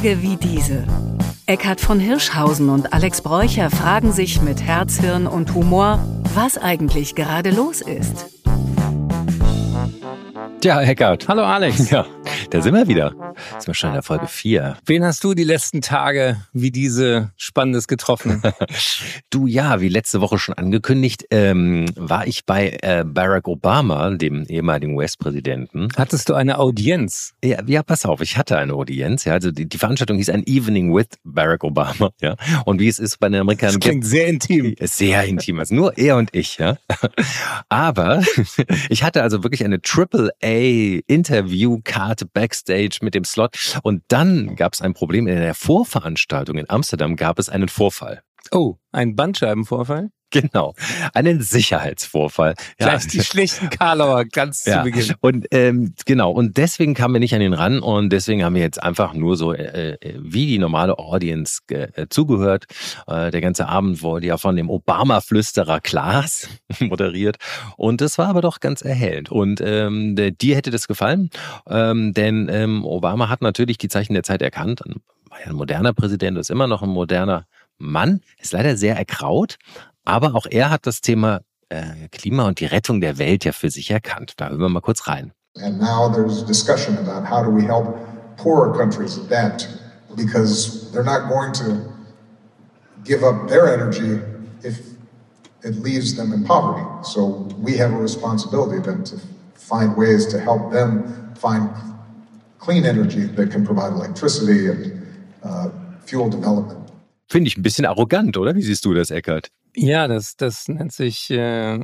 Tage wie diese. Eckhard von Hirschhausen und Alex Bräucher fragen sich mit Herz, Hirn und Humor, was eigentlich gerade los ist. Ja, Eckart. Hallo Alex. Ja, da sind wir wieder. Ist schon in der Folge 4. Wen hast du die letzten Tage wie diese Spannendes getroffen? du ja, wie letzte Woche schon angekündigt, ähm, war ich bei äh, Barack Obama, dem ehemaligen US-Präsidenten. Hattest du eine Audienz? Ja, ja, pass auf, ich hatte eine Audienz. Ja, also die, die Veranstaltung hieß ein Evening with Barack Obama. Ja, und wie es ist bei den Amerikanern. Das klingt sehr intim. Sehr intim, also nur er und ich. Ja, aber ich hatte also wirklich eine Triple A Interviewkarte backstage mit dem Slot. Und dann gab es ein Problem in der Vorveranstaltung in Amsterdam, gab es einen Vorfall. Oh, ein Bandscheibenvorfall? Genau, einen Sicherheitsvorfall. Gleich ja. die schlechten Karlauer ganz ja. zu Beginn. Und ähm, genau, und deswegen kamen wir nicht an den ran und deswegen haben wir jetzt einfach nur so äh, äh wie die normale Audience äh, zugehört. Äh, der ganze Abend wurde ja von dem Obama-Flüsterer Klaas moderiert und das war aber doch ganz erhellend. Und ähm, dir hätte das gefallen, ähm, denn ähm, Obama hat natürlich die Zeichen der Zeit erkannt. War ja ein moderner Präsident, ist immer noch ein moderner Mann, ist leider sehr erkraut, aber auch er hat das Thema äh, Klima und die Rettung der Welt ja für sich erkannt. Da hören wir mal kurz rein. And now there's discussion about how do we help poorer countries adapt because they're not going to give up their energy if it leaves them in poverty. So we have a responsibility then to find ways to help them find clean energy that can provide electricity and uh, fuel development. Finde ich ein bisschen arrogant, oder? Wie siehst du das, Eckert? Ja, das, das nennt sich äh,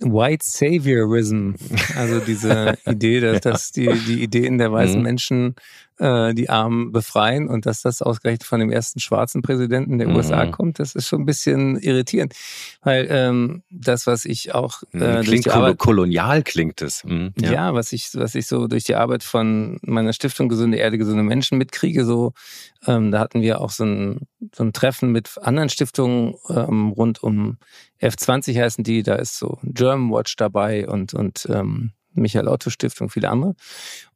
White Saviorism. Also diese Idee, dass, dass die, die Ideen der weißen mhm. Menschen äh, die Armen befreien und dass das ausgerechnet von dem ersten schwarzen Präsidenten der mhm. USA kommt, das ist schon ein bisschen irritierend. Weil ähm, das, was ich auch äh, klingt kol Arbeit, kolonial klingt es. Mhm, ja. ja, was ich, was ich so durch die Arbeit von meiner Stiftung Gesunde Erde, gesunde Menschen mitkriege, so ähm, da hatten wir auch so ein, so ein Treffen mit anderen Stiftungen ähm, rund um F20 heißen die, da ist so German Watch dabei und, und ähm, Michael Otto Stiftung, viele andere.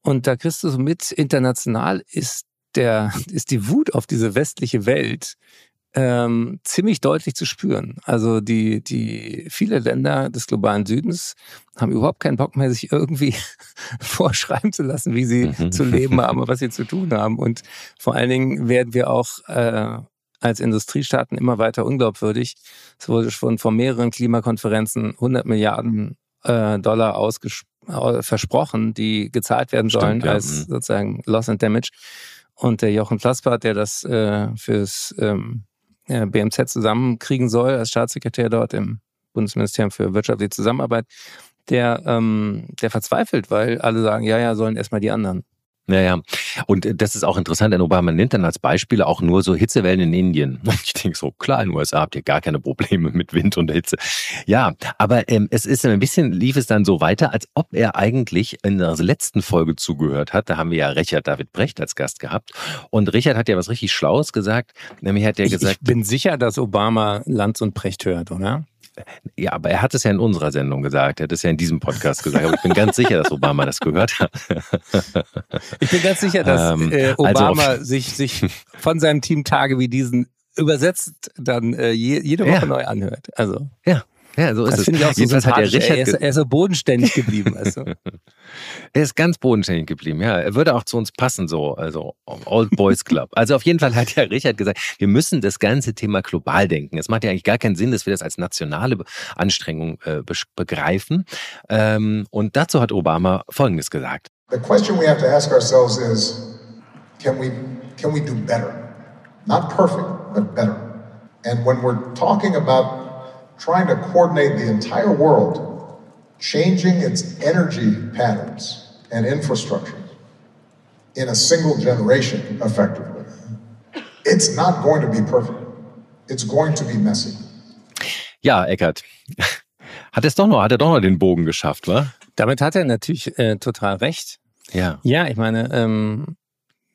Und da kriegst du so mit, international ist der, ist die Wut auf diese westliche Welt ähm, ziemlich deutlich zu spüren. Also die, die viele Länder des globalen Südens haben überhaupt keinen Bock mehr, sich irgendwie vorschreiben zu lassen, wie sie mhm. zu leben haben und was sie zu tun haben. Und vor allen Dingen werden wir auch äh, als Industriestaaten immer weiter unglaubwürdig. Es wurde schon von mehreren Klimakonferenzen 100 Milliarden äh, Dollar ausgesprochen versprochen, die gezahlt werden sollen Stimmt, ja. als mhm. sozusagen Loss and Damage. Und der Jochen Plaspert, der das äh, fürs ähm, ja, BMZ zusammenkriegen soll, als Staatssekretär dort im Bundesministerium für wirtschaftliche Zusammenarbeit, der, ähm, der verzweifelt, weil alle sagen, ja, ja, sollen erstmal die anderen. Naja, und äh, das ist auch interessant, denn Obama nennt dann als Beispiele auch nur so Hitzewellen in Indien. Und ich denke so, klar, in den USA habt ihr gar keine Probleme mit Wind und Hitze. Ja, aber ähm, es ist ein bisschen, lief es dann so weiter, als ob er eigentlich in der letzten Folge zugehört hat. Da haben wir ja Richard David Brecht als Gast gehabt. Und Richard hat ja was richtig Schlaues gesagt. Nämlich hat er gesagt. Ich bin sicher, dass Obama Lanz und Brecht hört, oder? Ja, aber er hat es ja in unserer Sendung gesagt. Er hat es ja in diesem Podcast gesagt. Aber ich bin ganz sicher, dass Obama das gehört hat. ich bin ganz sicher, dass ähm, äh, also Obama also sich, sich von seinem Team Tage wie diesen übersetzt dann äh, jede Woche ja. neu anhört. Also. Ja. Ja, so ist das es. finde ich auch so Jedenfalls hat der Richard er, ist, er ist so bodenständig geblieben. Also. er ist ganz bodenständig geblieben, ja. Er würde auch zu uns passen, so, also Old Boys Club. Also auf jeden Fall hat ja Richard gesagt, wir müssen das ganze Thema global denken. Es macht ja eigentlich gar keinen Sinn, dass wir das als nationale Anstrengung äh, begreifen. Ähm, und dazu hat Obama Folgendes gesagt. The question we have to ask ourselves is, can we, can we do better? Not perfect, but better. And when we're talking about trying to coordinate the entire world, changing its energy patterns and infrastructure in a single generation effectively. It's not going to be perfect. It's going to be messy. Ja, Eckert. Hat es doch noch, hat er doch noch den Bogen geschafft, wa? Damit hat er natürlich äh, total recht. Ja. Ja, ich meine, ähm,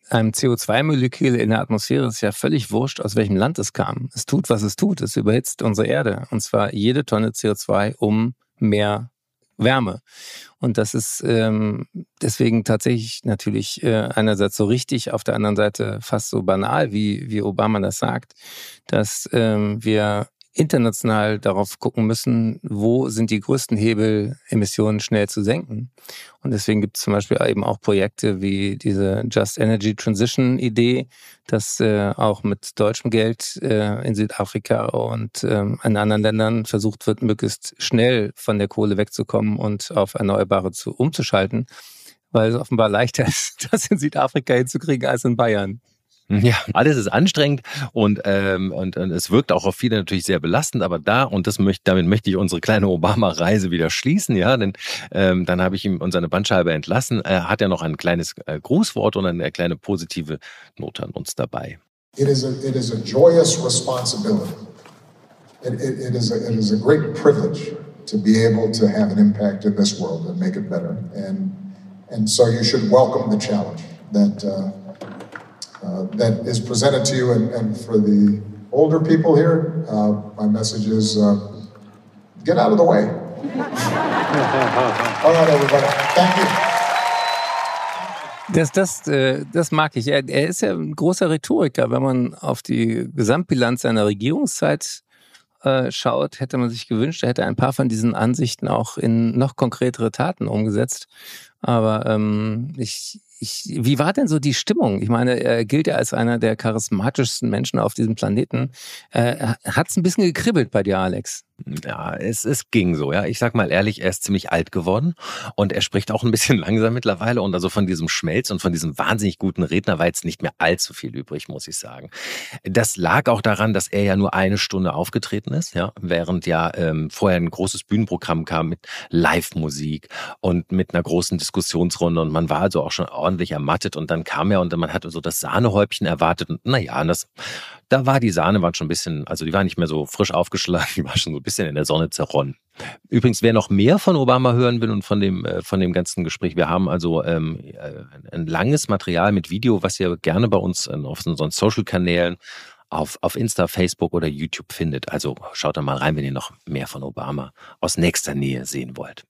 einem CO2-Molekül in der Atmosphäre ist ja völlig wurscht, aus welchem Land es kam. Es tut, was es tut. Es überhitzt unsere Erde. Und zwar jede Tonne CO2 um mehr Wärme. Und das ist ähm, deswegen tatsächlich natürlich äh, einerseits so richtig, auf der anderen Seite fast so banal, wie, wie Obama das sagt, dass ähm, wir international darauf gucken müssen, wo sind die größten Hebel, Emissionen schnell zu senken. Und deswegen gibt es zum Beispiel eben auch Projekte wie diese Just Energy Transition Idee, dass äh, auch mit deutschem Geld äh, in Südafrika und äh, in anderen Ländern versucht wird, möglichst schnell von der Kohle wegzukommen und auf Erneuerbare zu, umzuschalten, weil es offenbar leichter ist, das in Südafrika hinzukriegen als in Bayern. Ja, alles ist anstrengend und, ähm, und, und es wirkt auch auf viele natürlich sehr belastend, aber da, und das möchte, damit möchte ich unsere kleine Obama-Reise wieder schließen, ja, denn ähm, dann habe ich ihm und seine Bandscheibe entlassen. Er hat ja noch ein kleines äh, Grußwort und eine kleine positive Note an uns dabei. It is a, it is a joyous responsibility. It, it, it, is a, it is a great privilege to be able to have an impact in this world and make it better. And, and so you should welcome the challenge that uh, uh, that is presented to you. And, and for the older people here, uh, my message is uh, get out of the way. All right, everybody. Thank you. Das, das, äh, das mag ich. Er, er ist ja ein großer Rhetoriker. Wenn man auf die Gesamtbilanz seiner Regierungszeit äh, schaut, hätte man sich gewünscht, er hätte ein paar von diesen Ansichten auch in noch konkretere Taten umgesetzt. Aber ähm, ich, ich, wie war denn so die Stimmung? Ich meine, er gilt ja als einer der charismatischsten Menschen auf diesem Planeten. Äh, Hat es ein bisschen gekribbelt bei dir, Alex? Ja, es, es ging so, ja. Ich sag mal ehrlich, er ist ziemlich alt geworden und er spricht auch ein bisschen langsam mittlerweile und also von diesem Schmelz und von diesem wahnsinnig guten Redner war jetzt nicht mehr allzu viel übrig, muss ich sagen. Das lag auch daran, dass er ja nur eine Stunde aufgetreten ist, ja, während ja ähm, vorher ein großes Bühnenprogramm kam mit Live-Musik und mit einer großen Diskussionsrunde und man war also auch schon ordentlich ermattet und dann kam er und man hatte so das Sahnehäubchen erwartet und naja, das da war die Sahne war schon ein bisschen, also die war nicht mehr so frisch aufgeschlagen, die war schon so ein bisschen in der Sonne zerronnen. Übrigens, wer noch mehr von Obama hören will und von dem, äh, von dem ganzen Gespräch, wir haben also ähm, äh, ein langes Material mit Video, was ihr gerne bei uns auf unseren Social-Kanälen auf, auf Insta, Facebook oder YouTube findet. Also schaut da mal rein, wenn ihr noch mehr von Obama aus nächster Nähe sehen wollt.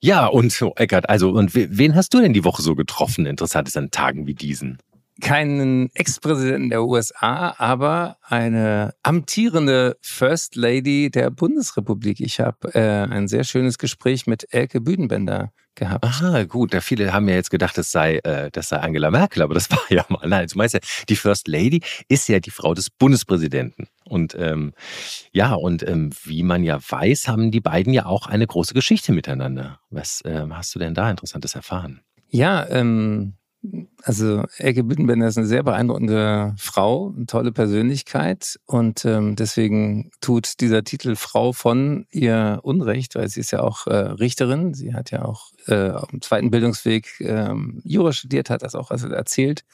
Ja, und so, Eckert, also, und wen hast du denn die Woche so getroffen, interessantes an Tagen wie diesen? Keinen Ex-Präsidenten der USA, aber eine amtierende First Lady der Bundesrepublik. Ich habe äh, ein sehr schönes Gespräch mit Elke Büdenbender gehabt. Aha, gut. Ja, viele haben ja jetzt gedacht, das sei, äh, das sei Angela Merkel, aber das war ja mal. Nein, du meinst ja, die First Lady ist ja die Frau des Bundespräsidenten. Und ähm, ja, und ähm, wie man ja weiß, haben die beiden ja auch eine große Geschichte miteinander. Was ähm, hast du denn da Interessantes erfahren? Ja, ähm, also Elke Büttenbender ist eine sehr beeindruckende Frau, eine tolle Persönlichkeit und ähm, deswegen tut dieser Titel Frau von ihr Unrecht, weil sie ist ja auch äh, Richterin. Sie hat ja auch äh, auf dem zweiten Bildungsweg ähm, Jura studiert, hat das auch also erzählt.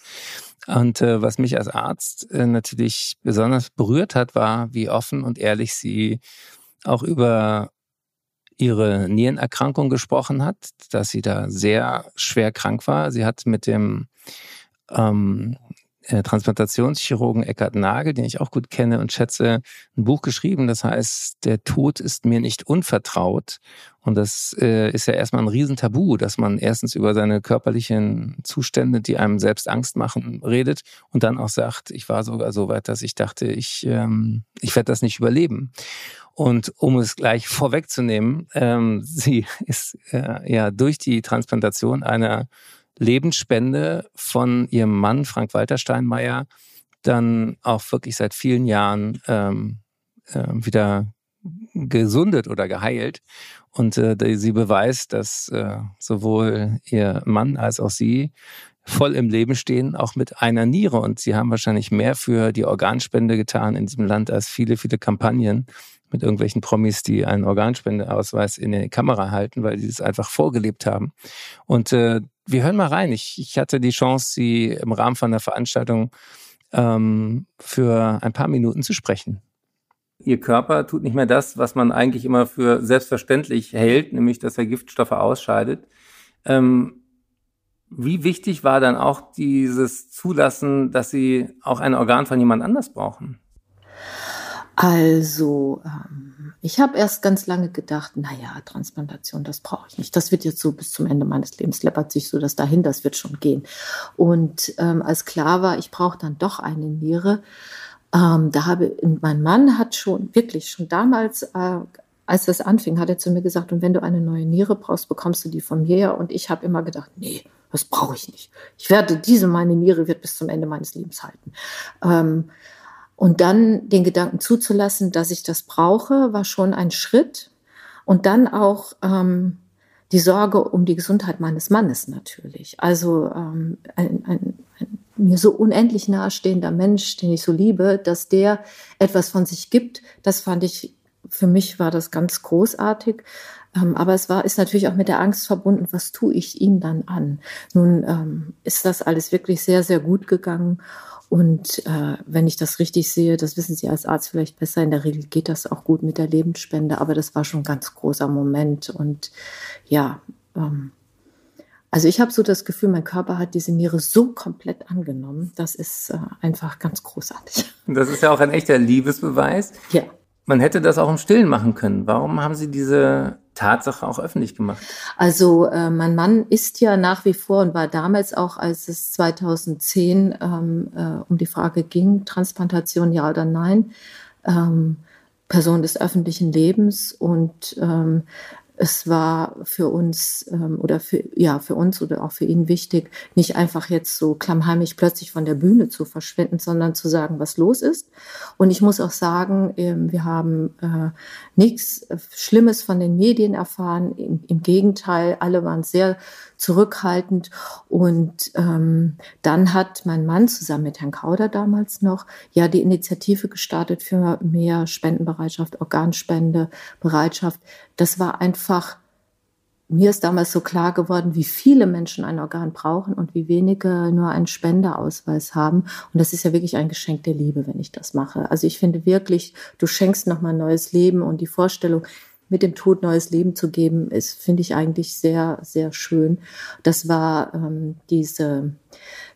Und äh, was mich als Arzt äh, natürlich besonders berührt hat, war, wie offen und ehrlich sie auch über ihre Nierenerkrankung gesprochen hat, dass sie da sehr schwer krank war. Sie hat mit dem ähm, äh, Transplantationschirurgen Eckhard Nagel, den ich auch gut kenne und schätze, ein Buch geschrieben, das heißt, der Tod ist mir nicht unvertraut. Und das äh, ist ja erstmal ein Riesentabu, dass man erstens über seine körperlichen Zustände, die einem selbst Angst machen, redet und dann auch sagt, ich war sogar so weit, dass ich dachte, ich, ähm, ich werde das nicht überleben. Und um es gleich vorwegzunehmen, ähm, sie ist äh, ja durch die Transplantation einer Lebensspende von ihrem Mann Frank Walter Steinmeier dann auch wirklich seit vielen Jahren ähm, äh, wieder gesundet oder geheilt. Und äh, sie beweist, dass äh, sowohl ihr Mann als auch sie voll im Leben stehen, auch mit einer Niere. Und sie haben wahrscheinlich mehr für die Organspende getan in diesem Land als viele, viele Kampagnen mit irgendwelchen Promis, die einen Organspendeausweis in die Kamera halten, weil sie es einfach vorgelebt haben. Und äh, wir hören mal rein. Ich, ich hatte die Chance, sie im Rahmen von der Veranstaltung ähm, für ein paar Minuten zu sprechen. Ihr Körper tut nicht mehr das, was man eigentlich immer für selbstverständlich hält, nämlich dass er Giftstoffe ausscheidet. Ähm, wie wichtig war dann auch dieses Zulassen, dass Sie auch ein Organ von jemand anders brauchen? Also, ähm, ich habe erst ganz lange gedacht, naja, Transplantation, das brauche ich nicht. Das wird jetzt so bis zum Ende meines Lebens, läppert sich so das dahin, das wird schon gehen. Und ähm, als klar war, ich brauche dann doch eine Niere, ähm, da habe mein Mann hat schon wirklich schon damals, äh, als das anfing, hat er zu mir gesagt, und wenn du eine neue Niere brauchst, bekommst du die von mir. Und ich habe immer gedacht, nee, das brauche ich nicht. Ich werde diese, meine Niere wird bis zum Ende meines Lebens halten. Ähm, und dann den Gedanken zuzulassen, dass ich das brauche, war schon ein Schritt. Und dann auch ähm, die Sorge um die Gesundheit meines Mannes natürlich. Also ähm, ein, ein, ein mir so unendlich nahestehender Mensch, den ich so liebe, dass der etwas von sich gibt, das fand ich, für mich war das ganz großartig. Ähm, aber es war, ist natürlich auch mit der Angst verbunden, was tue ich ihm dann an? Nun ähm, ist das alles wirklich sehr, sehr gut gegangen. Und äh, wenn ich das richtig sehe, das wissen Sie als Arzt vielleicht besser, in der Regel geht das auch gut mit der Lebensspende, aber das war schon ein ganz großer Moment. Und ja, ähm, also ich habe so das Gefühl, mein Körper hat diese Niere so komplett angenommen. Das ist äh, einfach ganz großartig. Das ist ja auch ein echter Liebesbeweis. Ja. Man hätte das auch im Stillen machen können. Warum haben Sie diese Tatsache auch öffentlich gemacht? Also äh, mein Mann ist ja nach wie vor und war damals auch, als es 2010 ähm, äh, um die Frage ging, Transplantation ja oder nein, ähm, Person des öffentlichen Lebens und ähm, es war für uns ähm, oder für ja für uns oder auch für ihn wichtig, nicht einfach jetzt so klammheimlich plötzlich von der Bühne zu verschwinden, sondern zu sagen, was los ist. Und ich muss auch sagen, ähm, wir haben äh, nichts Schlimmes von den Medien erfahren. Im, Im, Gegenteil, alle waren sehr zurückhaltend. Und ähm, dann hat mein Mann zusammen mit Herrn Kauder damals noch ja die Initiative gestartet für mehr Spendenbereitschaft, Organspende, Bereitschaft. Das war einfach mir ist damals so klar geworden, wie viele Menschen ein Organ brauchen und wie wenige nur einen Spendeausweis haben. Und das ist ja wirklich ein Geschenk der Liebe, wenn ich das mache. Also ich finde wirklich, du schenkst nochmal neues Leben und die Vorstellung, mit dem Tod neues Leben zu geben, ist, finde ich eigentlich sehr, sehr schön. Das war ähm, diese,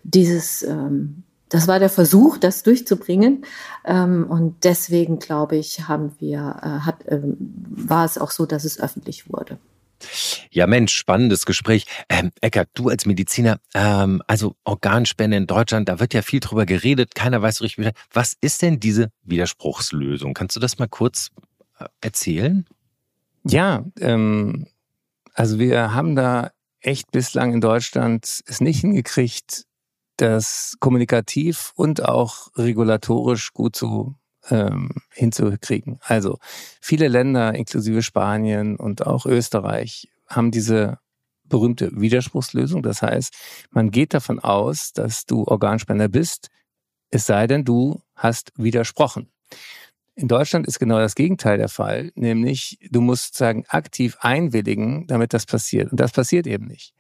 dieses, ähm, das war der Versuch, das durchzubringen. Ähm, und deswegen, glaube ich, haben wir, äh, hat, ähm, war es auch so, dass es öffentlich wurde. Ja, Mensch, spannendes Gespräch. Ähm, Eckert, du als Mediziner, ähm, also Organspende in Deutschland, da wird ja viel drüber geredet, keiner weiß so richtig, was ist denn diese Widerspruchslösung? Kannst du das mal kurz äh, erzählen? Ja, ähm, also wir haben da echt bislang in Deutschland es nicht hingekriegt, das kommunikativ und auch regulatorisch gut zu ähm, hinzukriegen. Also viele Länder, inklusive Spanien und auch Österreich, haben diese berühmte Widerspruchslösung. Das heißt, man geht davon aus, dass du Organspender bist, es sei denn, du hast widersprochen. In Deutschland ist genau das Gegenteil der Fall, nämlich du musst sagen aktiv einwilligen, damit das passiert. Und das passiert eben nicht.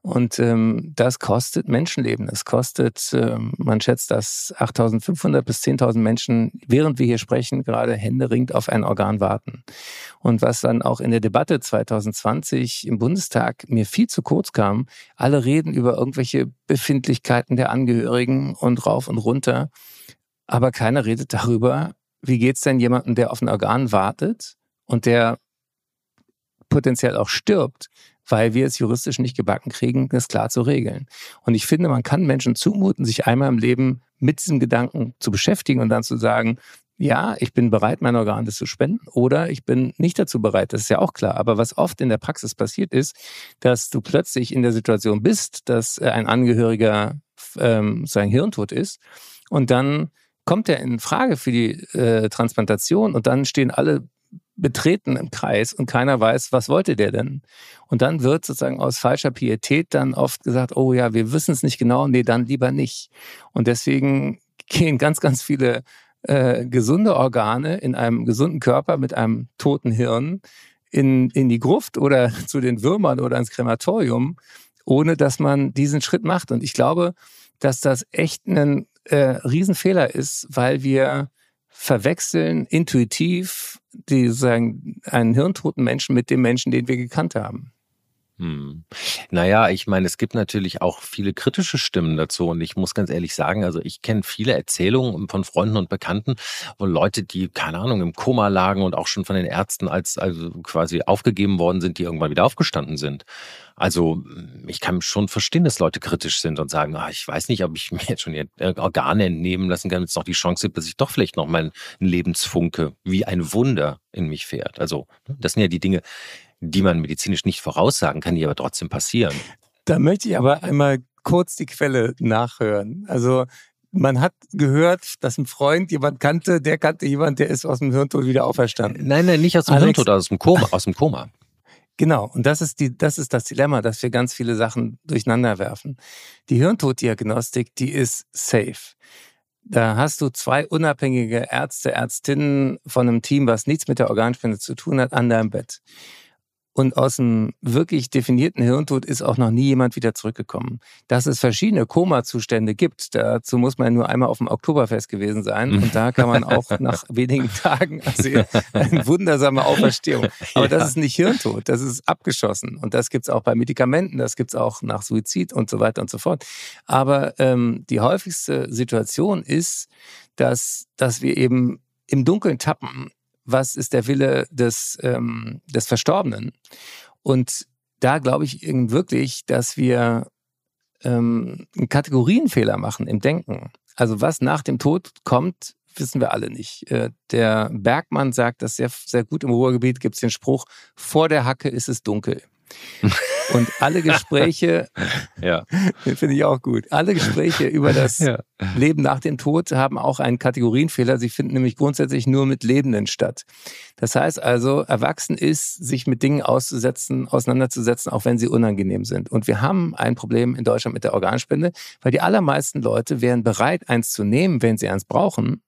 Und ähm, das kostet Menschenleben. Das kostet, ähm, man schätzt, dass 8.500 bis 10.000 Menschen, während wir hier sprechen, gerade händeringend auf ein Organ warten. Und was dann auch in der Debatte 2020 im Bundestag mir viel zu kurz kam, alle reden über irgendwelche Befindlichkeiten der Angehörigen und rauf und runter. Aber keiner redet darüber, wie geht's denn jemandem, der auf ein Organ wartet und der potenziell auch stirbt, weil wir es juristisch nicht gebacken kriegen, das klar zu regeln. Und ich finde, man kann Menschen zumuten, sich einmal im Leben mit diesem Gedanken zu beschäftigen und dann zu sagen, ja, ich bin bereit, mein Organ zu spenden oder ich bin nicht dazu bereit. Das ist ja auch klar. Aber was oft in der Praxis passiert ist, dass du plötzlich in der Situation bist, dass äh, ein Angehöriger ähm, sein Hirntod ist und dann kommt er in Frage für die äh, Transplantation und dann stehen alle betreten im Kreis und keiner weiß, was wollte der denn? Und dann wird sozusagen aus falscher Pietät dann oft gesagt, oh ja, wir wissen es nicht genau, nee, dann lieber nicht. Und deswegen gehen ganz, ganz viele äh, gesunde Organe in einem gesunden Körper mit einem toten Hirn in, in die Gruft oder zu den Würmern oder ins Krematorium, ohne dass man diesen Schritt macht. Und ich glaube, dass das echt ein äh, Riesenfehler ist, weil wir verwechseln intuitiv die sagen einen hirntoten Menschen mit dem Menschen, den wir gekannt haben. Hm. Naja, ich meine, es gibt natürlich auch viele kritische Stimmen dazu. Und ich muss ganz ehrlich sagen, also ich kenne viele Erzählungen von Freunden und Bekannten, wo Leute, die, keine Ahnung, im Koma lagen und auch schon von den Ärzten als also quasi aufgegeben worden sind, die irgendwann wieder aufgestanden sind. Also ich kann schon verstehen, dass Leute kritisch sind und sagen, ach, ich weiß nicht, ob ich mir jetzt schon die Organe entnehmen lassen kann, es noch die Chance gibt, dass ich doch vielleicht noch mein Lebensfunke wie ein Wunder in mich fährt. Also das sind ja die Dinge, die man medizinisch nicht voraussagen kann, die aber trotzdem passieren. Da möchte ich aber einmal kurz die Quelle nachhören. Also man hat gehört, dass ein Freund jemand kannte, der kannte jemand, der ist aus dem Hirntod wieder auferstanden. Nein, nein, nicht aus dem Alex, Hirntod, aus dem Koma, aus dem Koma. Genau, und das ist, die, das ist das Dilemma, dass wir ganz viele Sachen durcheinander werfen. Die Hirntoddiagnostik, die ist safe. Da hast du zwei unabhängige Ärzte, Ärztinnen von einem Team, was nichts mit der Organspende zu tun hat, an deinem Bett. Und aus einem wirklich definierten Hirntod ist auch noch nie jemand wieder zurückgekommen. Dass es verschiedene Koma-Zustände gibt, dazu muss man nur einmal auf dem Oktoberfest gewesen sein. Und da kann man auch nach wenigen Tagen sehen, eine wundersame Auferstehung. Aber das ist nicht Hirntod, das ist abgeschossen. Und das gibt's auch bei Medikamenten, das gibt's auch nach Suizid und so weiter und so fort. Aber ähm, die häufigste Situation ist, dass, dass wir eben im Dunkeln tappen was ist der Wille des, ähm, des Verstorbenen. Und da glaube ich wirklich, dass wir ähm, einen Kategorienfehler machen im Denken. Also was nach dem Tod kommt, wissen wir alle nicht. Äh, der Bergmann sagt das sehr, sehr gut im Ruhrgebiet, gibt es den Spruch, vor der Hacke ist es dunkel. Und alle Gespräche, ja. finde ich auch gut, alle Gespräche über das ja. Leben nach dem Tod haben auch einen Kategorienfehler. Sie finden nämlich grundsätzlich nur mit Lebenden statt. Das heißt also, erwachsen ist, sich mit Dingen auszusetzen, auseinanderzusetzen, auch wenn sie unangenehm sind. Und wir haben ein Problem in Deutschland mit der Organspende, weil die allermeisten Leute wären bereit, eins zu nehmen, wenn sie eins brauchen.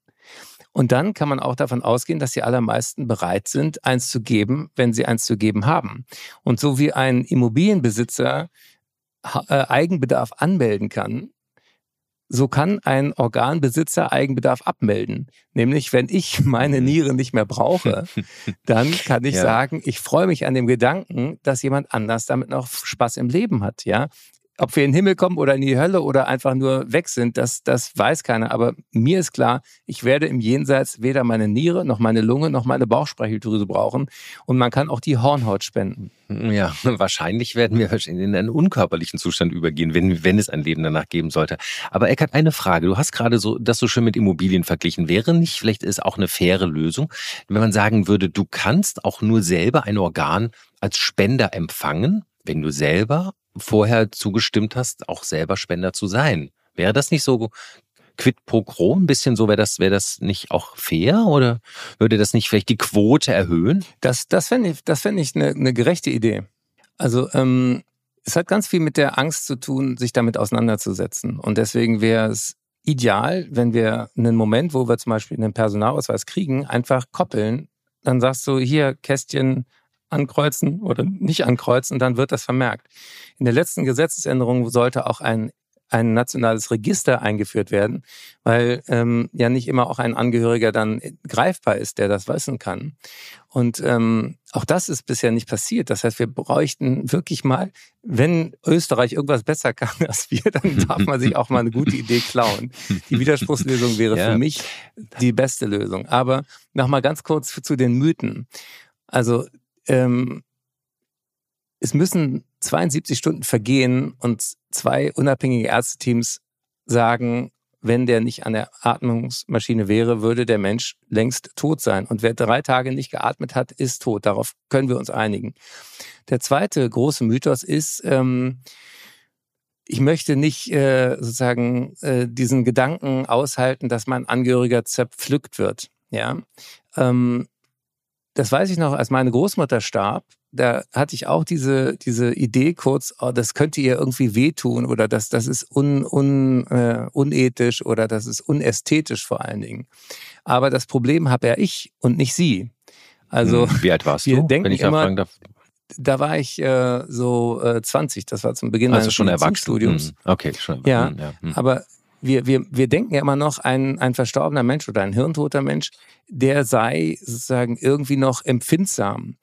Und dann kann man auch davon ausgehen, dass die allermeisten bereit sind, eins zu geben, wenn sie eins zu geben haben. Und so wie ein Immobilienbesitzer äh, Eigenbedarf anmelden kann, so kann ein Organbesitzer Eigenbedarf abmelden. Nämlich, wenn ich meine Niere nicht mehr brauche, dann kann ich ja. sagen, ich freue mich an dem Gedanken, dass jemand anders damit noch Spaß im Leben hat. Ja, ob wir in den Himmel kommen oder in die Hölle oder einfach nur weg sind, das, das weiß keiner. Aber mir ist klar, ich werde im Jenseits weder meine Niere noch meine Lunge noch meine Bauchspeicheldrüse brauchen. Und man kann auch die Hornhaut spenden. Ja, wahrscheinlich werden wir in einen unkörperlichen Zustand übergehen, wenn, wenn es ein Leben danach geben sollte. Aber Eckart, eine Frage. Du hast gerade so das so schön mit Immobilien verglichen. Wäre nicht vielleicht ist auch eine faire Lösung, wenn man sagen würde, du kannst auch nur selber ein Organ als Spender empfangen, wenn du selber vorher zugestimmt hast, auch selber Spender zu sein. Wäre das nicht so quid pro quo ein bisschen so? Wäre das, wäre das nicht auch fair oder würde das nicht vielleicht die Quote erhöhen? Das, das fände ich, das fände ich eine, eine gerechte Idee. Also, ähm, es hat ganz viel mit der Angst zu tun, sich damit auseinanderzusetzen. Und deswegen wäre es ideal, wenn wir einen Moment, wo wir zum Beispiel einen Personalausweis kriegen, einfach koppeln. Dann sagst du, hier, Kästchen ankreuzen oder nicht ankreuzen, dann wird das vermerkt. In der letzten Gesetzesänderung sollte auch ein ein nationales Register eingeführt werden, weil ähm, ja nicht immer auch ein Angehöriger dann greifbar ist, der das wissen kann. Und ähm, auch das ist bisher nicht passiert. Das heißt, wir bräuchten wirklich mal, wenn Österreich irgendwas besser kann als wir, dann darf man sich auch mal eine gute Idee klauen. Die Widerspruchslösung wäre ja. für mich die beste Lösung. Aber nochmal ganz kurz zu den Mythen. Also ähm, es müssen 72 Stunden vergehen und zwei unabhängige Ärzteteams sagen, wenn der nicht an der Atmungsmaschine wäre, würde der Mensch längst tot sein. Und wer drei Tage nicht geatmet hat, ist tot. Darauf können wir uns einigen. Der zweite große Mythos ist, ähm, ich möchte nicht äh, sozusagen äh, diesen Gedanken aushalten, dass mein Angehöriger zerpflückt wird. Ja, ähm, das weiß ich noch, als meine Großmutter starb, da hatte ich auch diese, diese Idee kurz, oh, das könnte ihr irgendwie wehtun oder das, das ist un, un, äh, unethisch oder das ist unästhetisch vor allen Dingen. Aber das Problem habe ja ich und nicht sie. Also, hm, Wie alt warst du, wenn ich immer, darf? Da war ich äh, so äh, 20, das war zum Beginn also meines schon Erwachsenenstudiums. Hm, okay, schon erwachsen. Ja, ja. Hm. aber wir, wir, wir denken ja immer noch, ein, ein verstorbener Mensch oder ein hirntoter Mensch, der sei sozusagen irgendwie noch empfindsam.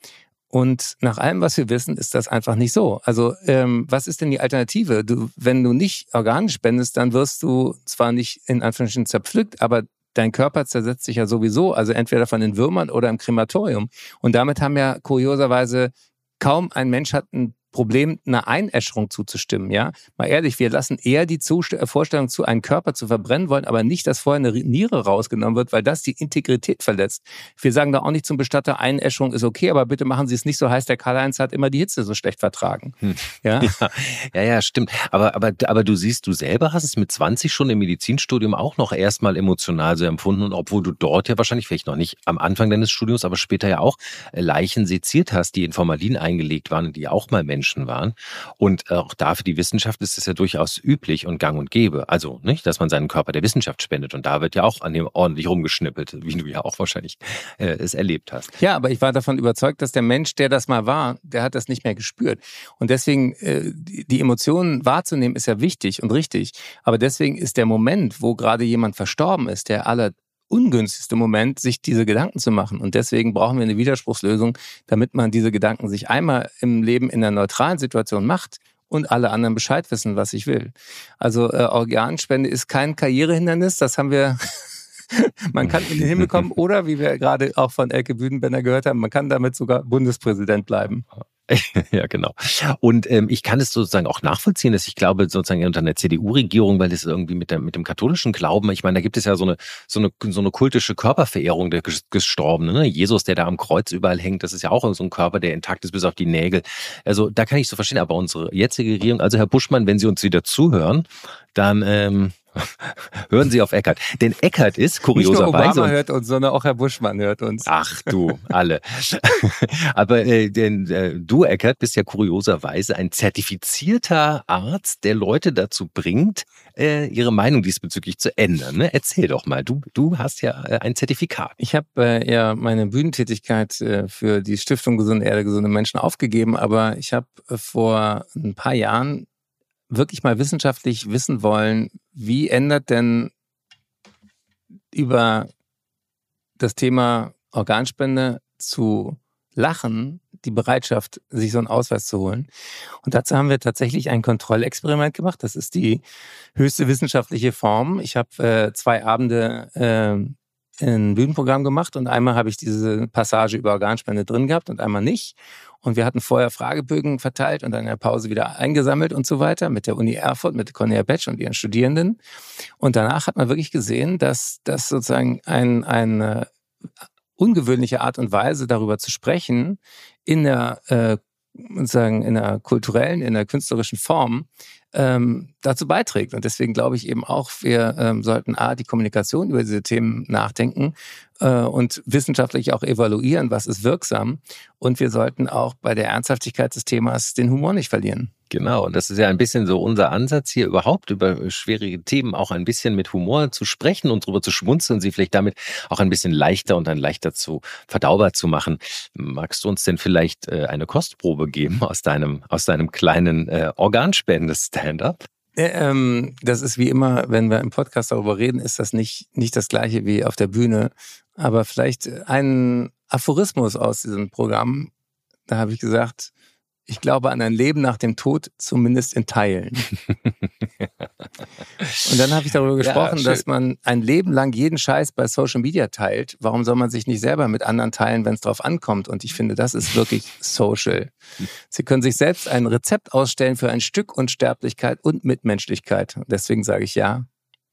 Und nach allem, was wir wissen, ist das einfach nicht so. Also ähm, was ist denn die Alternative? Du, wenn du nicht Organe spendest, dann wirst du zwar nicht in Anführungsstrichen zerpflückt, aber dein Körper zersetzt sich ja sowieso, also entweder von den Würmern oder im Krematorium. Und damit haben ja kurioserweise kaum ein Mensch hat ein Problem, einer Einäscherung zuzustimmen. Ja, mal ehrlich, wir lassen eher die Zust äh, Vorstellung zu, einen Körper zu verbrennen wollen, aber nicht, dass vorher eine Niere rausgenommen wird, weil das die Integrität verletzt. Wir sagen da auch nicht zum Bestatter, Einäscherung ist okay, aber bitte machen Sie es nicht so heiß. Der Karl-Heinz hat immer die Hitze so schlecht vertragen. Hm. Ja? ja? ja, ja, stimmt. Aber, aber, aber du siehst, du selber hast es mit 20 schon im Medizinstudium auch noch erstmal emotional so empfunden und obwohl du dort ja wahrscheinlich vielleicht noch nicht am Anfang deines Studiums, aber später ja auch Leichen seziert hast, die in Formalin eingelegt waren und die auch mal Menschen Menschen waren. Und äh, auch da für die Wissenschaft ist es ja durchaus üblich und gang und gäbe. Also nicht, dass man seinen Körper der Wissenschaft spendet. Und da wird ja auch an dem ordentlich rumgeschnippelt, wie du ja auch wahrscheinlich äh, es erlebt hast. Ja, aber ich war davon überzeugt, dass der Mensch, der das mal war, der hat das nicht mehr gespürt. Und deswegen, äh, die Emotionen wahrzunehmen, ist ja wichtig und richtig. Aber deswegen ist der Moment, wo gerade jemand verstorben ist, der aller ungünstigste Moment, sich diese Gedanken zu machen. Und deswegen brauchen wir eine Widerspruchslösung, damit man diese Gedanken sich einmal im Leben in einer neutralen Situation macht und alle anderen Bescheid wissen, was ich will. Also äh, Organspende ist kein Karrierehindernis, das haben wir man kann in den Himmel kommen oder, wie wir gerade auch von Elke Büdenbender gehört haben, man kann damit sogar Bundespräsident bleiben. ja, genau. Und ähm, ich kann es sozusagen auch nachvollziehen, dass ich glaube, sozusagen unter einer CDU-Regierung, weil es irgendwie mit, der, mit dem katholischen Glauben, ich meine, da gibt es ja so eine, so eine, so eine kultische Körperverehrung der Gestorbenen. Ne? Jesus, der da am Kreuz überall hängt, das ist ja auch so ein Körper, der intakt ist bis auf die Nägel. Also da kann ich so verstehen, aber unsere jetzige Regierung, also Herr Buschmann, wenn Sie uns wieder zuhören, dann ähm, Hören Sie auf Eckert. Denn Eckert ist kurioserweise. Nicht nur Obama hört uns, sondern auch Herr Buschmann hört uns. Ach du, alle. Aber äh, denn, äh, du, Eckert, bist ja kurioserweise ein zertifizierter Arzt, der Leute dazu bringt, äh, ihre Meinung diesbezüglich zu ändern. Ne? Erzähl doch mal, du, du hast ja äh, ein Zertifikat. Ich habe äh, ja meine Bühnentätigkeit äh, für die Stiftung Gesunde Erde, gesunde Menschen aufgegeben, aber ich habe äh, vor ein paar Jahren wirklich mal wissenschaftlich wissen wollen, wie ändert denn über das Thema Organspende zu lachen die Bereitschaft, sich so einen Ausweis zu holen. Und dazu haben wir tatsächlich ein Kontrollexperiment gemacht. Das ist die höchste wissenschaftliche Form. Ich habe äh, zwei Abende äh, ein Bühnenprogramm gemacht und einmal habe ich diese Passage über Organspende drin gehabt und einmal nicht. Und wir hatten vorher Fragebögen verteilt und dann in der Pause wieder eingesammelt und so weiter mit der Uni Erfurt, mit Cornelia Betsch und ihren Studierenden. Und danach hat man wirklich gesehen, dass das sozusagen ein, eine ungewöhnliche Art und Weise darüber zu sprechen in der äh, sozusagen in der kulturellen, in der künstlerischen Form ähm, dazu beiträgt. Und deswegen glaube ich eben auch, wir ähm, sollten A, die Kommunikation über diese Themen nachdenken äh, und wissenschaftlich auch evaluieren, was ist wirksam. Und wir sollten auch bei der Ernsthaftigkeit des Themas den Humor nicht verlieren. Genau, und das ist ja ein bisschen so unser Ansatz hier überhaupt über schwierige Themen auch ein bisschen mit Humor zu sprechen und darüber zu schmunzeln, sie vielleicht damit auch ein bisschen leichter und dann leichter zu verdaubar zu machen. Magst du uns denn vielleicht äh, eine Kostprobe geben aus deinem aus deinem kleinen äh, Organspende-Stand-up? Ähm, das ist wie immer, wenn wir im Podcast darüber reden, ist das nicht, nicht das gleiche wie auf der Bühne. Aber vielleicht ein Aphorismus aus diesem Programm. Da habe ich gesagt, ich glaube an ein Leben nach dem Tod, zumindest in Teilen. Und dann habe ich darüber gesprochen, ja, dass man ein Leben lang jeden Scheiß bei Social Media teilt. Warum soll man sich nicht selber mit anderen teilen, wenn es drauf ankommt? Und ich finde, das ist wirklich social. Sie können sich selbst ein Rezept ausstellen für ein Stück Unsterblichkeit und Mitmenschlichkeit. Deswegen sage ich ja,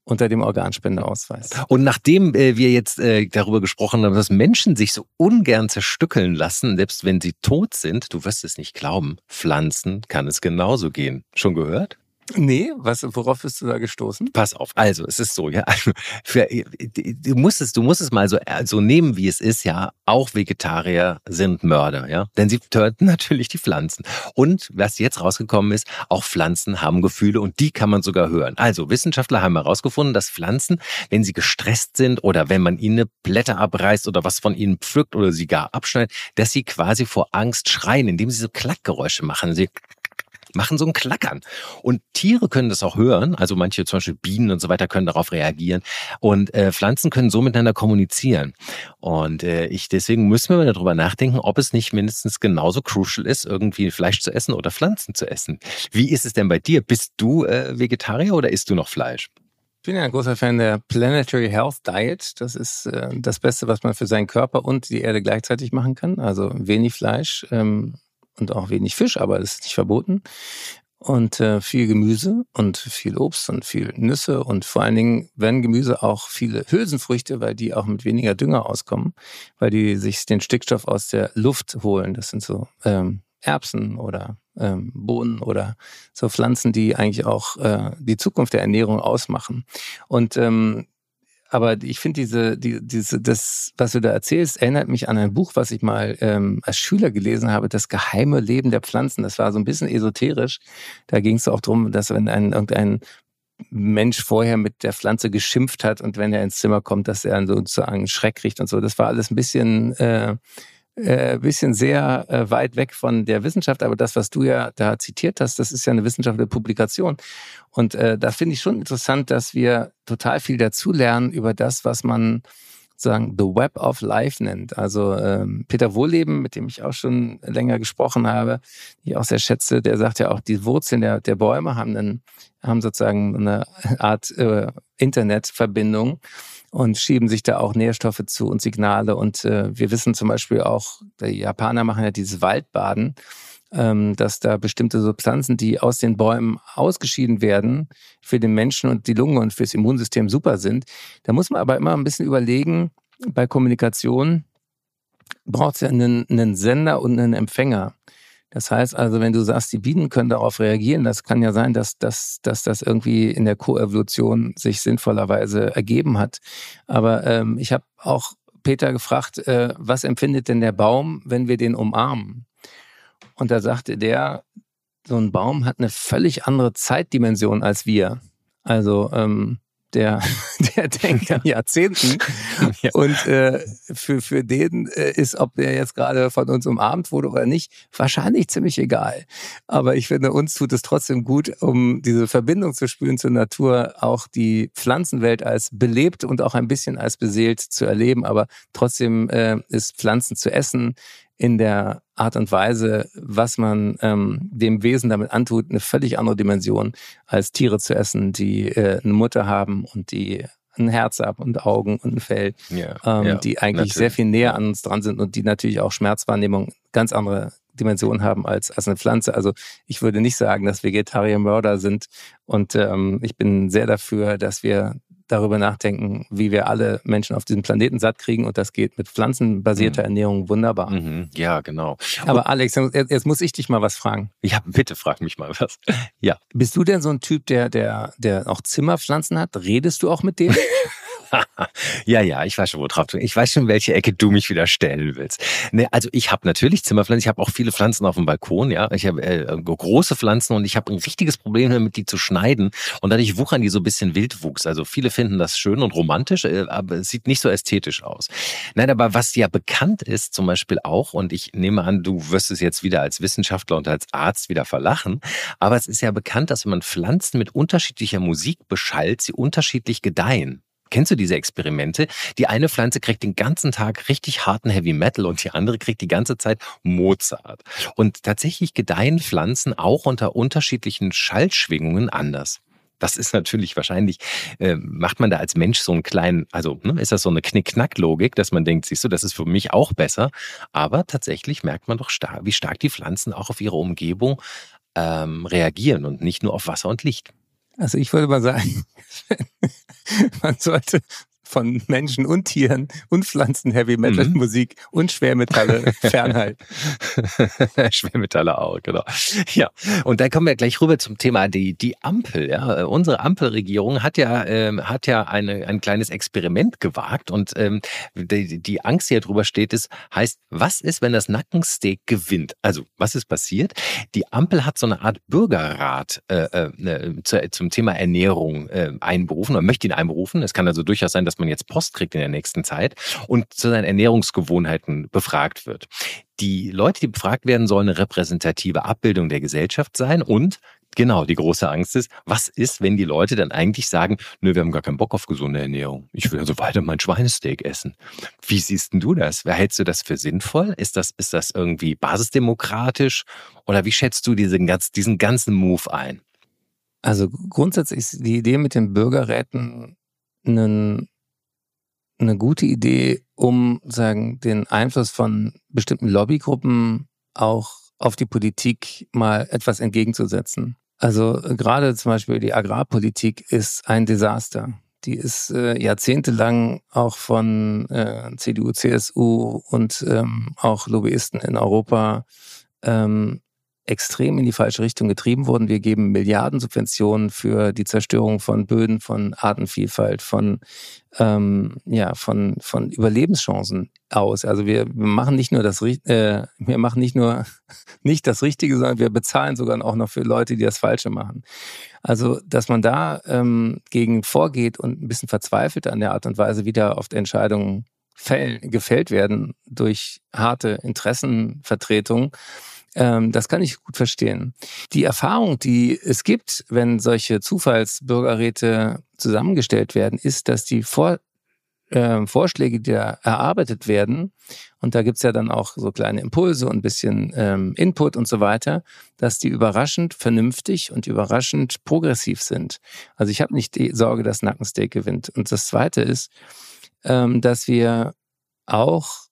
unter dem Organspendeausweis. Und nachdem äh, wir jetzt äh, darüber gesprochen haben, dass Menschen sich so ungern zerstückeln lassen, selbst wenn sie tot sind, du wirst es nicht glauben, Pflanzen kann es genauso gehen. Schon gehört? Nee, was, worauf bist du da gestoßen? Pass auf, also es ist so, ja, also, für, du musst es, du musst es mal so, so nehmen, wie es ist, ja. Auch Vegetarier sind Mörder, ja, denn sie töten natürlich die Pflanzen. Und was jetzt rausgekommen ist, auch Pflanzen haben Gefühle und die kann man sogar hören. Also Wissenschaftler haben herausgefunden, dass Pflanzen, wenn sie gestresst sind oder wenn man ihnen Blätter abreißt oder was von ihnen pflückt oder sie gar abschneidet, dass sie quasi vor Angst schreien, indem sie so Klackgeräusche machen. Sie machen so ein Klackern. Und Tiere können das auch hören, also manche zum Beispiel Bienen und so weiter können darauf reagieren. Und äh, Pflanzen können so miteinander kommunizieren. Und äh, ich deswegen müssen wir mal darüber nachdenken, ob es nicht mindestens genauso crucial ist, irgendwie Fleisch zu essen oder Pflanzen zu essen. Wie ist es denn bei dir? Bist du äh, Vegetarier oder isst du noch Fleisch? Ich bin ja ein großer Fan der Planetary Health Diet. Das ist äh, das Beste, was man für seinen Körper und die Erde gleichzeitig machen kann. Also wenig Fleisch ähm, und auch wenig Fisch, aber das ist nicht verboten. Und äh, viel Gemüse und viel Obst und viel Nüsse und vor allen Dingen, wenn Gemüse auch viele Hülsenfrüchte, weil die auch mit weniger Dünger auskommen, weil die sich den Stickstoff aus der Luft holen. Das sind so ähm, Erbsen oder ähm, Bohnen oder so Pflanzen, die eigentlich auch äh, die Zukunft der Ernährung ausmachen. Und ähm, aber ich finde diese, die, diese, das, was du da erzählst, erinnert mich an ein Buch, was ich mal ähm, als Schüler gelesen habe, das geheime Leben der Pflanzen. Das war so ein bisschen esoterisch. Da ging es auch darum, dass wenn ein irgendein Mensch vorher mit der Pflanze geschimpft hat und wenn er ins Zimmer kommt, dass er sozusagen Schreck kriegt und so. Das war alles ein bisschen äh, äh, bisschen sehr äh, weit weg von der Wissenschaft, aber das, was du ja da zitiert hast, das ist ja eine wissenschaftliche Publikation. Und äh, da finde ich schon interessant, dass wir total viel dazulernen über das, was man sagen The Web of Life nennt. Also ähm, Peter Wohleben, mit dem ich auch schon länger gesprochen habe, die ich auch sehr schätze, der sagt ja auch, die Wurzeln der, der Bäume haben, einen, haben sozusagen eine Art äh, Internetverbindung und schieben sich da auch Nährstoffe zu und Signale. Und äh, wir wissen zum Beispiel auch, die Japaner machen ja dieses Waldbaden, ähm, dass da bestimmte Substanzen, die aus den Bäumen ausgeschieden werden, für den Menschen und die Lunge und fürs Immunsystem super sind. Da muss man aber immer ein bisschen überlegen, bei Kommunikation braucht es ja einen, einen Sender und einen Empfänger. Das heißt also, wenn du sagst, die Bienen können darauf reagieren, das kann ja sein, dass, dass, dass das irgendwie in der Koevolution sich sinnvollerweise ergeben hat. Aber ähm, ich habe auch Peter gefragt, äh, was empfindet denn der Baum, wenn wir den umarmen? Und da sagte der, so ein Baum hat eine völlig andere Zeitdimension als wir. Also ähm, der, der denkt an Jahrzehnten. ja. Und äh, für, für den äh, ist, ob der jetzt gerade von uns umarmt wurde oder nicht, wahrscheinlich ziemlich egal. Aber ich finde, uns tut es trotzdem gut, um diese Verbindung zu spüren zur Natur, auch die Pflanzenwelt als belebt und auch ein bisschen als beseelt zu erleben. Aber trotzdem äh, ist Pflanzen zu essen in der Art und Weise, was man ähm, dem Wesen damit antut, eine völlig andere Dimension als Tiere zu essen, die äh, eine Mutter haben und die ein Herz haben und Augen und ein Fell, ja, ähm, ja, die eigentlich natürlich. sehr viel näher an uns dran sind und die natürlich auch Schmerzwahrnehmung ganz andere Dimensionen haben als, als eine Pflanze. Also ich würde nicht sagen, dass Vegetarier Mörder sind und ähm, ich bin sehr dafür, dass wir darüber nachdenken, wie wir alle Menschen auf diesem Planeten satt kriegen. Und das geht mit pflanzenbasierter mhm. Ernährung wunderbar. Mhm. Ja, genau. Aber Alex, jetzt muss ich dich mal was fragen. Ja, bitte frag mich mal was. Ja. Bist du denn so ein Typ, der, der, der auch Zimmerpflanzen hat? Redest du auch mit denen? ja, ja, ich weiß schon, wo drauf du. Ich weiß schon, welche Ecke du mich wieder stellen willst. Ne, also ich habe natürlich Zimmerpflanzen, ich habe auch viele Pflanzen auf dem Balkon, ja. Ich habe äh, große Pflanzen und ich habe ein richtiges Problem damit, die zu schneiden. Und dadurch wuchern die so ein bisschen Wildwuchs. Also viele finden das schön und romantisch, äh, aber es sieht nicht so ästhetisch aus. Nein, aber was ja bekannt ist, zum Beispiel auch, und ich nehme an, du wirst es jetzt wieder als Wissenschaftler und als Arzt wieder verlachen, aber es ist ja bekannt, dass wenn man Pflanzen mit unterschiedlicher Musik beschallt, sie unterschiedlich gedeihen. Kennst du diese Experimente? Die eine Pflanze kriegt den ganzen Tag richtig harten Heavy Metal und die andere kriegt die ganze Zeit Mozart. Und tatsächlich gedeihen Pflanzen auch unter unterschiedlichen Schallschwingungen anders. Das ist natürlich wahrscheinlich, äh, macht man da als Mensch so einen kleinen, also ne, ist das so eine Knick-Knack-Logik, dass man denkt, siehst du, das ist für mich auch besser. Aber tatsächlich merkt man doch, stark, wie stark die Pflanzen auch auf ihre Umgebung ähm, reagieren und nicht nur auf Wasser und Licht. Also ich würde mal sagen, man sollte von Menschen und Tieren und Pflanzen Heavy Metal mhm. Musik und Schwermetalle fernhalten. Schwermetalle auch, genau. Ja, und dann kommen wir gleich rüber zum Thema die die Ampel. Ja, unsere Ampelregierung hat ja ähm, hat ja eine, ein kleines Experiment gewagt und ähm, die, die Angst, die hier drüber steht, ist heißt, was ist, wenn das Nackensteak gewinnt? Also was ist passiert? Die Ampel hat so eine Art Bürgerrat äh, äh, zu, zum Thema Ernährung äh, einberufen oder möchte ihn einberufen. Es kann also durchaus sein, dass man jetzt Post kriegt in der nächsten Zeit und zu seinen Ernährungsgewohnheiten befragt wird. Die Leute, die befragt werden, sollen eine repräsentative Abbildung der Gesellschaft sein und Genau, die große Angst ist, was ist, wenn die Leute dann eigentlich sagen, nö, wir haben gar keinen Bock auf gesunde Ernährung. Ich will also weiter mein Schweinesteak essen. Wie siehst denn du das? Hältst du das für sinnvoll? Ist das, ist das irgendwie basisdemokratisch? Oder wie schätzt du diesen, diesen ganzen Move ein? Also grundsätzlich ist die Idee mit den Bürgerräten einen, eine gute Idee, um sagen, den Einfluss von bestimmten Lobbygruppen auch auf die Politik mal etwas entgegenzusetzen. Also gerade zum Beispiel die Agrarpolitik ist ein Desaster. Die ist äh, jahrzehntelang auch von äh, CDU, CSU und ähm, auch Lobbyisten in Europa ähm, extrem in die falsche Richtung getrieben worden. Wir geben Milliarden Subventionen für die Zerstörung von Böden, von Artenvielfalt, von ähm, ja von von Überlebenschancen aus. Also wir, machen nicht nur das äh, wir machen nicht nur nicht das Richtige, sondern wir bezahlen sogar auch noch für Leute, die das Falsche machen. Also dass man da ähm, gegen vorgeht und ein bisschen verzweifelt an der Art und Weise, wie da oft Entscheidungen fällen, gefällt werden durch harte Interessenvertretung ähm, das kann ich gut verstehen. Die Erfahrung, die es gibt, wenn solche Zufallsbürgerräte zusammengestellt werden, ist, dass die Vor äh, Vorschläge, die da erarbeitet werden, und da gibt's ja dann auch so kleine Impulse und bisschen ähm, Input und so weiter, dass die überraschend vernünftig und überraschend progressiv sind. Also ich habe nicht die Sorge, dass Nackensteak gewinnt. Und das Zweite ist, ähm, dass wir auch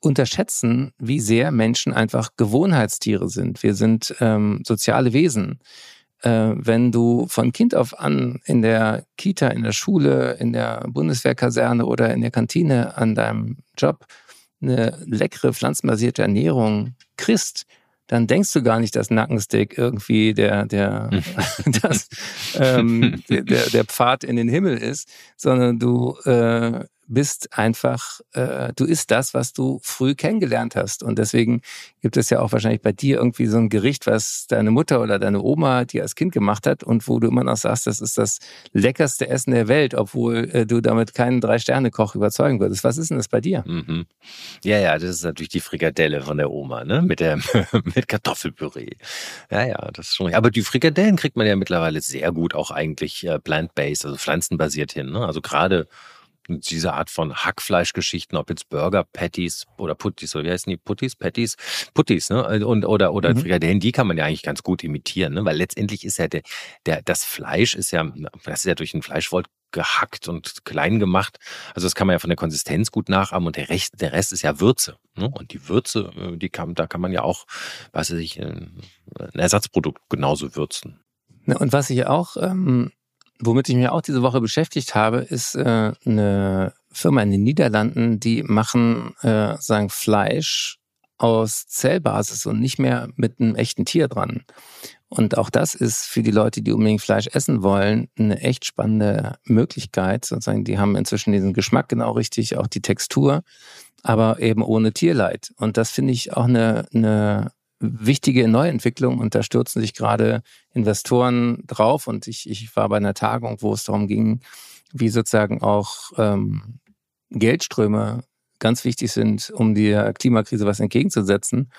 unterschätzen, wie sehr Menschen einfach Gewohnheitstiere sind. Wir sind ähm, soziale Wesen. Äh, wenn du von Kind auf an in der Kita, in der Schule, in der Bundeswehrkaserne oder in der Kantine an deinem Job eine leckere pflanzenbasierte Ernährung kriegst, dann denkst du gar nicht, dass Nackensteak irgendwie der, der, das, ähm, der, der Pfad in den Himmel ist, sondern du äh, bist einfach, äh, du isst das, was du früh kennengelernt hast. Und deswegen gibt es ja auch wahrscheinlich bei dir irgendwie so ein Gericht, was deine Mutter oder deine Oma dir als Kind gemacht hat und wo du immer noch sagst, das ist das leckerste Essen der Welt, obwohl äh, du damit keinen Drei-Sterne-Koch überzeugen würdest. Was ist denn das bei dir? Mhm. Ja, ja, das ist natürlich die Frikadelle von der Oma, ne? Mit der mit Kartoffelpüree. Ja, ja, das ist schon. Aber die Frikadellen kriegt man ja mittlerweile sehr gut auch eigentlich äh, plant-based, also pflanzenbasiert hin. Ne? Also gerade diese Art von Hackfleischgeschichten, ob jetzt Burger, Patties oder Putties, oder wie heißen die? Putties, Patties, Putties, ne? Und, oder, oder mhm. Frikadellen, die kann man ja eigentlich ganz gut imitieren, ne? Weil letztendlich ist ja der, der, das Fleisch ist ja, das ist ja durch ein Fleischwolf gehackt und klein gemacht. Also das kann man ja von der Konsistenz gut nachahmen und der Rest, der Rest ist ja Würze. Ne? Und die Würze, äh, die kann, da kann man ja auch, weiß ich, ein Ersatzprodukt genauso würzen. Und was ich auch ähm, Womit ich mich auch diese Woche beschäftigt habe, ist äh, eine Firma in den Niederlanden, die machen äh, sagen Fleisch aus Zellbasis und nicht mehr mit einem echten Tier dran. Und auch das ist für die Leute, die unbedingt Fleisch essen wollen, eine echt spannende Möglichkeit. Sozusagen, die haben inzwischen diesen Geschmack genau richtig, auch die Textur, aber eben ohne Tierleid. Und das finde ich auch eine, eine wichtige Neuentwicklung und da stürzen sich gerade Investoren drauf. Und ich, ich war bei einer Tagung, wo es darum ging, wie sozusagen auch ähm, Geldströme ganz wichtig sind, um der Klimakrise was entgegenzusetzen.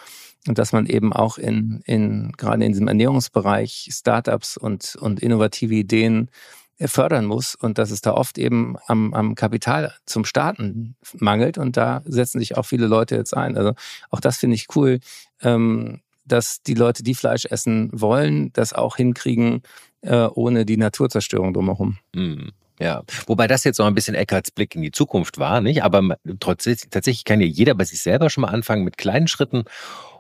Und dass man eben auch in, in gerade in diesem Ernährungsbereich Startups und, und innovative Ideen fördern muss und dass es da oft eben am, am Kapital zum Starten mangelt und da setzen sich auch viele Leute jetzt ein. Also auch das finde ich cool, ähm, dass die Leute, die Fleisch essen wollen, das auch hinkriegen, äh, ohne die Naturzerstörung drumherum. Mhm. Ja, wobei das jetzt noch ein bisschen Eckarts Blick in die Zukunft war, nicht? Aber trotzdem, tatsächlich kann ja jeder bei sich selber schon mal anfangen mit kleinen Schritten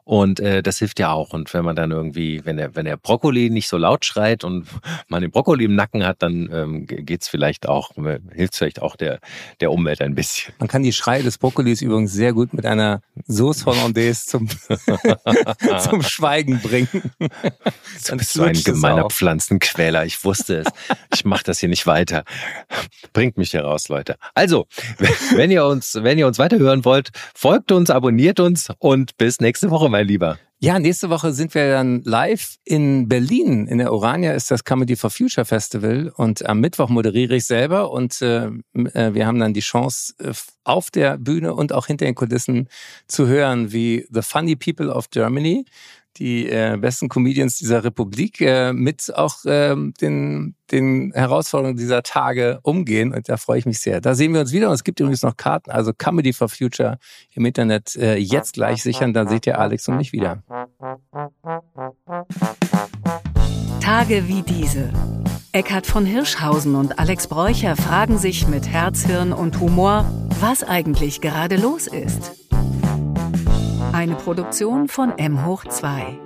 und äh, das hilft ja auch. Und wenn man dann irgendwie, wenn der, wenn der Brokkoli nicht so laut schreit und man den Brokkoli im Nacken hat, dann ähm, geht's vielleicht auch, äh, hilft vielleicht auch der, der Umwelt ein bisschen. Man kann die Schreie des Brokkolis übrigens sehr gut mit einer Sauce Hollandaise zum, zum Schweigen bringen. Du bist so ein gemeiner Pflanzenquäler. Ich wusste es. Ich mache das hier nicht weiter. Bringt mich hier raus, Leute. Also, wenn ihr uns, wenn ihr uns weiterhören wollt, folgt uns, abonniert uns und bis nächste Woche, mein Lieber. Ja, nächste Woche sind wir dann live in Berlin. In der Orania ist das Comedy for Future Festival und am Mittwoch moderiere ich selber und äh, äh wir haben dann die Chance, äh, auf der Bühne und auch hinter den Kulissen zu hören, wie The Funny People of Germany die äh, besten Comedians dieser Republik äh, mit auch äh, den, den Herausforderungen dieser Tage umgehen. Und da freue ich mich sehr. Da sehen wir uns wieder. Und es gibt übrigens noch Karten, also Comedy for Future im Internet äh, jetzt gleich sichern. Dann seht ihr Alex und mich wieder. Tage wie diese. Eckhard von Hirschhausen und Alex Bräucher fragen sich mit Herz, Hirn und Humor, was eigentlich gerade los ist. Eine Produktion von M hoch 2.